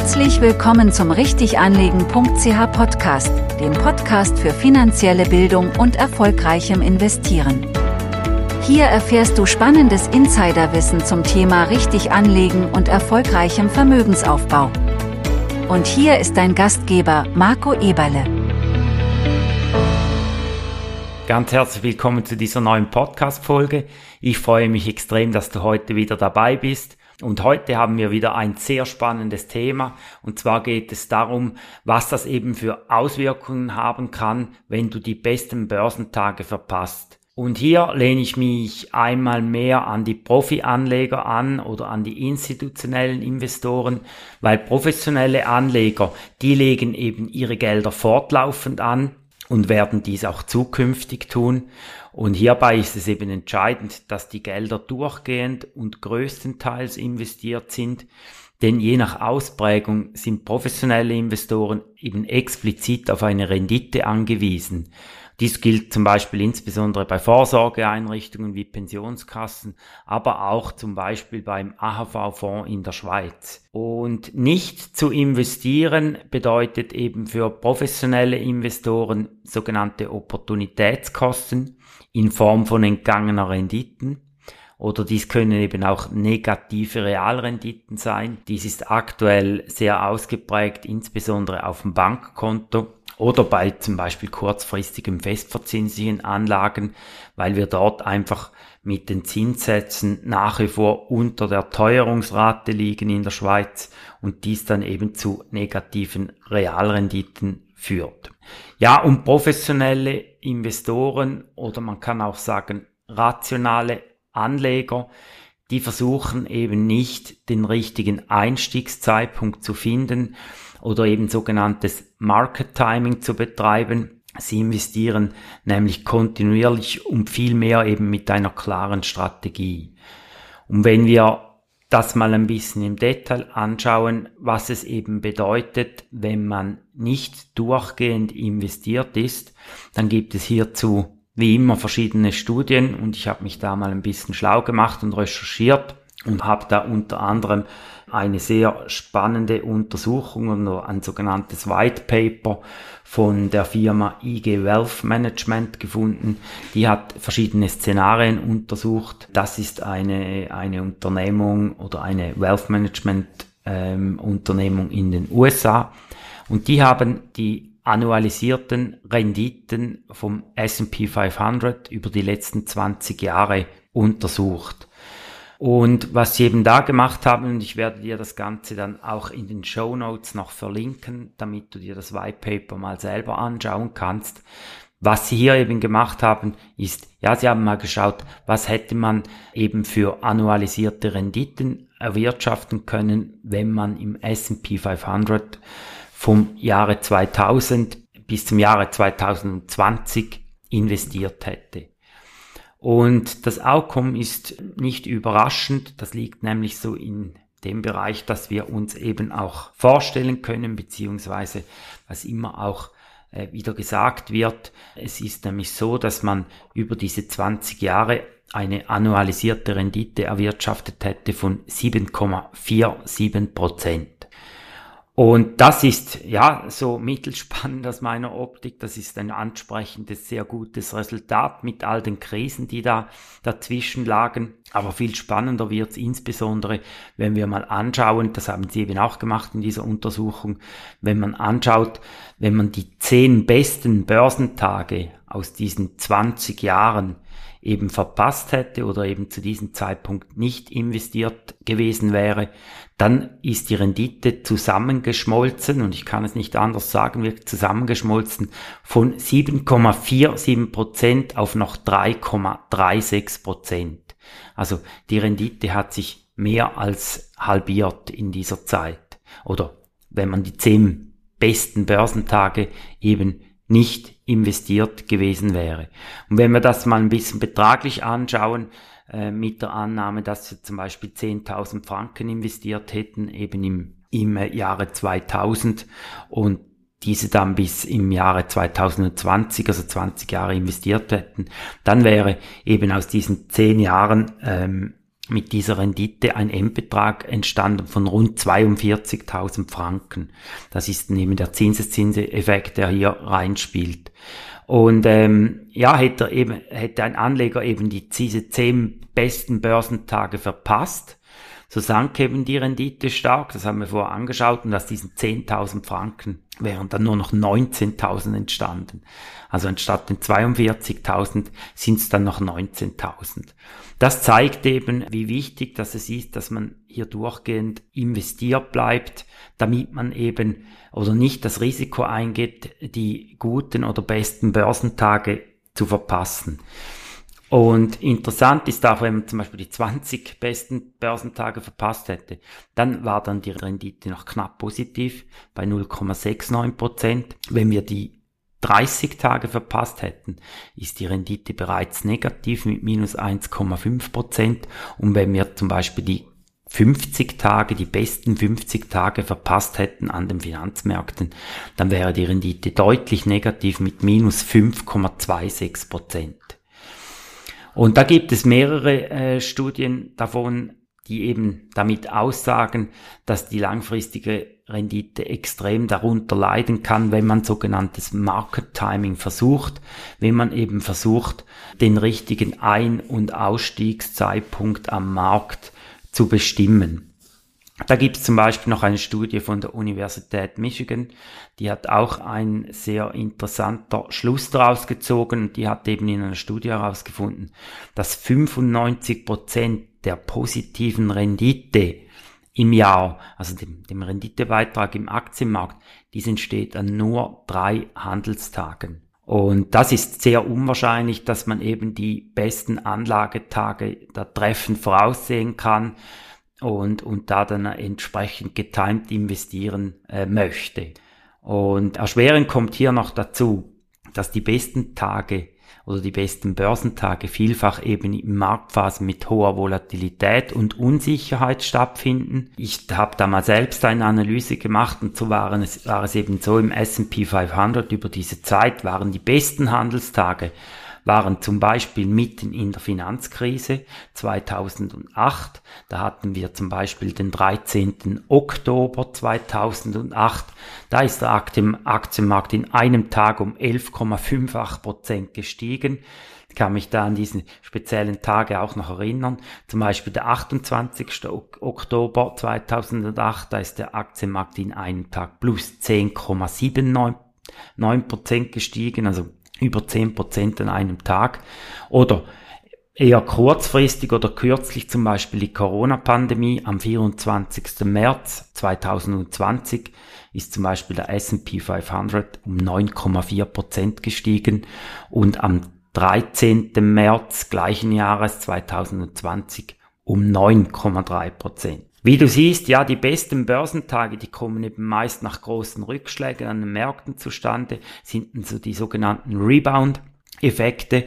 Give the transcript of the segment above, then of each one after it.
Herzlich willkommen zum Richtiganlegen.ch Podcast, dem Podcast für finanzielle Bildung und erfolgreichem Investieren. Hier erfährst du spannendes Insiderwissen zum Thema richtig anlegen und erfolgreichem Vermögensaufbau. Und hier ist dein Gastgeber Marco Eberle. Ganz herzlich willkommen zu dieser neuen Podcast-Folge. Ich freue mich extrem, dass du heute wieder dabei bist. Und heute haben wir wieder ein sehr spannendes Thema. Und zwar geht es darum, was das eben für Auswirkungen haben kann, wenn du die besten Börsentage verpasst. Und hier lehne ich mich einmal mehr an die Profi-Anleger an oder an die institutionellen Investoren, weil professionelle Anleger, die legen eben ihre Gelder fortlaufend an und werden dies auch zukünftig tun. Und hierbei ist es eben entscheidend, dass die Gelder durchgehend und größtenteils investiert sind, denn je nach Ausprägung sind professionelle Investoren eben explizit auf eine Rendite angewiesen. Dies gilt zum Beispiel insbesondere bei Vorsorgeeinrichtungen wie Pensionskassen, aber auch zum Beispiel beim AHV-Fonds in der Schweiz. Und nicht zu investieren bedeutet eben für professionelle Investoren sogenannte Opportunitätskosten in Form von entgangener Renditen oder dies können eben auch negative Realrenditen sein. Dies ist aktuell sehr ausgeprägt, insbesondere auf dem Bankkonto oder bei zum Beispiel kurzfristigen festverzinslichen Anlagen, weil wir dort einfach mit den Zinssätzen nach wie vor unter der Teuerungsrate liegen in der Schweiz und dies dann eben zu negativen Realrenditen führt. Ja, und professionelle Investoren oder man kann auch sagen rationale Anleger, die versuchen eben nicht den richtigen Einstiegszeitpunkt zu finden oder eben sogenanntes Market Timing zu betreiben. Sie investieren nämlich kontinuierlich und viel mehr eben mit einer klaren Strategie. Und wenn wir das mal ein bisschen im Detail anschauen, was es eben bedeutet, wenn man nicht durchgehend investiert ist, dann gibt es hierzu wie immer verschiedene Studien und ich habe mich da mal ein bisschen schlau gemacht und recherchiert und habe da unter anderem eine sehr spannende Untersuchung und ein sogenanntes White Paper von der Firma IG Wealth Management gefunden. Die hat verschiedene Szenarien untersucht. Das ist eine, eine Unternehmung oder eine Wealth Management ähm, Unternehmung in den USA und die haben die annualisierten Renditen vom S&P 500 über die letzten 20 Jahre untersucht. Und was sie eben da gemacht haben, und ich werde dir das Ganze dann auch in den Show Notes noch verlinken, damit du dir das White Paper mal selber anschauen kannst. Was sie hier eben gemacht haben, ist, ja, sie haben mal geschaut, was hätte man eben für annualisierte Renditen erwirtschaften können, wenn man im S&P 500 vom Jahre 2000 bis zum Jahre 2020 investiert hätte. Und das Outcome ist nicht überraschend, das liegt nämlich so in dem Bereich, dass wir uns eben auch vorstellen können, beziehungsweise was immer auch äh, wieder gesagt wird. Es ist nämlich so, dass man über diese 20 Jahre eine annualisierte Rendite erwirtschaftet hätte von 7,47 Prozent. Und das ist ja so mittelspannend aus meiner Optik. Das ist ein ansprechendes, sehr gutes Resultat mit all den Krisen, die da dazwischen lagen. Aber viel spannender wird es insbesondere, wenn wir mal anschauen, das haben Sie eben auch gemacht in dieser Untersuchung, wenn man anschaut, wenn man die zehn besten Börsentage aus diesen 20 Jahren eben verpasst hätte oder eben zu diesem Zeitpunkt nicht investiert gewesen wäre, dann ist die Rendite zusammengeschmolzen und ich kann es nicht anders sagen, wird zusammengeschmolzen von 7,47 Prozent auf noch 3,36 Prozent. Also die Rendite hat sich mehr als halbiert in dieser Zeit. Oder wenn man die zehn besten Börsentage eben nicht investiert gewesen wäre. Und wenn wir das mal ein bisschen betraglich anschauen, äh, mit der Annahme, dass wir zum Beispiel 10.000 Franken investiert hätten, eben im, im Jahre 2000 und diese dann bis im Jahre 2020, also 20 Jahre investiert hätten, dann wäre eben aus diesen 10 Jahren ähm, mit dieser Rendite ein Endbetrag entstanden von rund 42.000 Franken. Das ist neben der Zinseszinseffekt, der hier reinspielt. Und ähm, ja, hätte, eben, hätte ein Anleger eben die, diese zehn besten Börsentage verpasst, so sank eben die Rendite stark, das haben wir vorher angeschaut, und aus diesen 10.000 Franken wären dann nur noch 19.000 entstanden. Also anstatt den 42.000 sind es dann noch 19.000. Das zeigt eben, wie wichtig dass es ist, dass man hier durchgehend investiert bleibt, damit man eben oder nicht das Risiko eingeht, die guten oder besten Börsentage zu verpassen. Und interessant ist auch, wenn man zum Beispiel die 20 besten Börsentage verpasst hätte, dann war dann die Rendite noch knapp positiv bei 0,69 Prozent. Wenn wir die 30 Tage verpasst hätten, ist die Rendite bereits negativ mit minus 1,5 Prozent. Und wenn wir zum Beispiel die 50 Tage, die besten 50 Tage verpasst hätten an den Finanzmärkten, dann wäre die Rendite deutlich negativ mit minus 5,26 Prozent. Und da gibt es mehrere äh, Studien davon, die eben damit aussagen, dass die langfristige Rendite extrem darunter leiden kann, wenn man sogenanntes Market Timing versucht, wenn man eben versucht, den richtigen Ein- und Ausstiegszeitpunkt am Markt zu bestimmen. Da gibt es zum Beispiel noch eine Studie von der Universität Michigan, die hat auch ein sehr interessanter Schluss daraus gezogen die hat eben in einer Studie herausgefunden, dass 95 Prozent der positiven Rendite im Jahr, also dem, dem Renditebeitrag im Aktienmarkt, dies entsteht an nur drei Handelstagen. Und das ist sehr unwahrscheinlich, dass man eben die besten Anlagetage da treffend voraussehen kann und, und da dann entsprechend getimed investieren äh, möchte. Und erschwerend kommt hier noch dazu, dass die besten Tage oder die besten Börsentage vielfach eben in Marktphasen mit hoher Volatilität und Unsicherheit stattfinden. Ich habe da mal selbst eine Analyse gemacht und so waren es, war es eben so im S&P 500 über diese Zeit waren die besten Handelstage waren zum Beispiel mitten in der Finanzkrise 2008. Da hatten wir zum Beispiel den 13. Oktober 2008. Da ist der Aktienmarkt in einem Tag um 11,58 Prozent gestiegen. Ich kann mich da an diesen speziellen Tage auch noch erinnern. Zum Beispiel der 28. Oktober 2008, da ist der Aktienmarkt in einem Tag plus 10,79 Prozent gestiegen, also über 10% an einem Tag. Oder eher kurzfristig oder kürzlich zum Beispiel die Corona-Pandemie am 24. März 2020 ist zum Beispiel der S&P 500 um 9,4% gestiegen und am 13. März gleichen Jahres 2020 um 9,3%. Wie du siehst, ja, die besten Börsentage, die kommen eben meist nach großen Rückschlägen an den Märkten zustande, sind so die sogenannten Rebound-Effekte.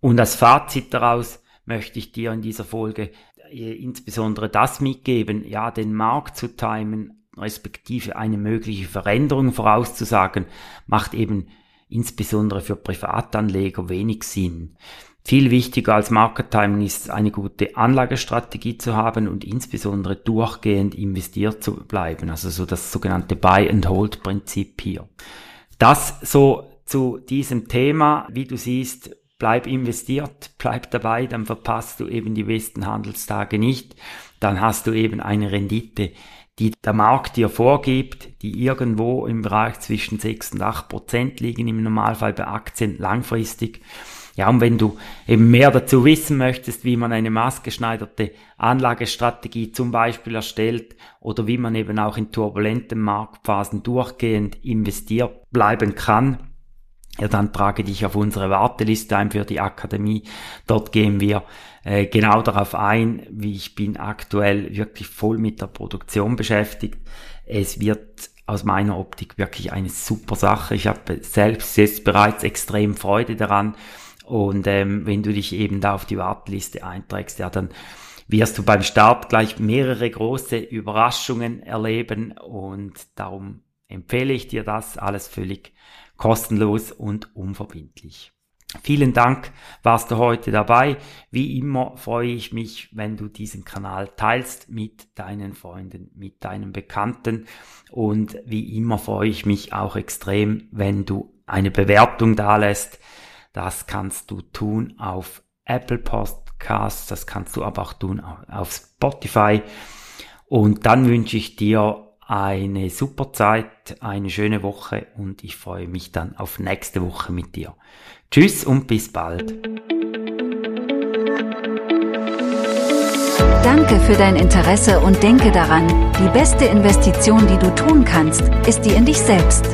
Und als Fazit daraus möchte ich dir in dieser Folge äh, insbesondere das mitgeben, ja, den Markt zu timen, respektive eine mögliche Veränderung vorauszusagen, macht eben insbesondere für Privatanleger wenig Sinn. Viel wichtiger als Market Timing ist eine gute Anlagestrategie zu haben und insbesondere durchgehend investiert zu bleiben. Also so das sogenannte Buy and Hold Prinzip hier. Das so zu diesem Thema. Wie du siehst, bleib investiert, bleib dabei, dann verpasst du eben die besten Handelstage nicht. Dann hast du eben eine Rendite, die der Markt dir vorgibt, die irgendwo im Bereich zwischen 6 und 8 Prozent liegen im Normalfall bei Aktien langfristig. Ja, und wenn du eben mehr dazu wissen möchtest, wie man eine maßgeschneiderte Anlagestrategie zum Beispiel erstellt oder wie man eben auch in turbulenten Marktphasen durchgehend investiert bleiben kann, ja, dann trage dich auf unsere Warteliste ein für die Akademie. Dort gehen wir äh, genau darauf ein, wie ich bin aktuell wirklich voll mit der Produktion beschäftigt. Es wird aus meiner Optik wirklich eine super Sache. Ich habe selbst jetzt bereits extrem Freude daran und ähm, wenn du dich eben da auf die Warteliste einträgst, ja, dann wirst du beim Start gleich mehrere große Überraschungen erleben und darum empfehle ich dir das alles völlig kostenlos und unverbindlich. Vielen Dank, warst du heute dabei. Wie immer freue ich mich, wenn du diesen Kanal teilst mit deinen Freunden, mit deinen Bekannten. Und wie immer freue ich mich auch extrem, wenn du eine Bewertung dalässt. Das kannst du tun auf Apple Podcasts, das kannst du aber auch tun auf Spotify. Und dann wünsche ich dir eine super Zeit, eine schöne Woche und ich freue mich dann auf nächste Woche mit dir. Tschüss und bis bald. Danke für dein Interesse und denke daran, die beste Investition, die du tun kannst, ist die in dich selbst.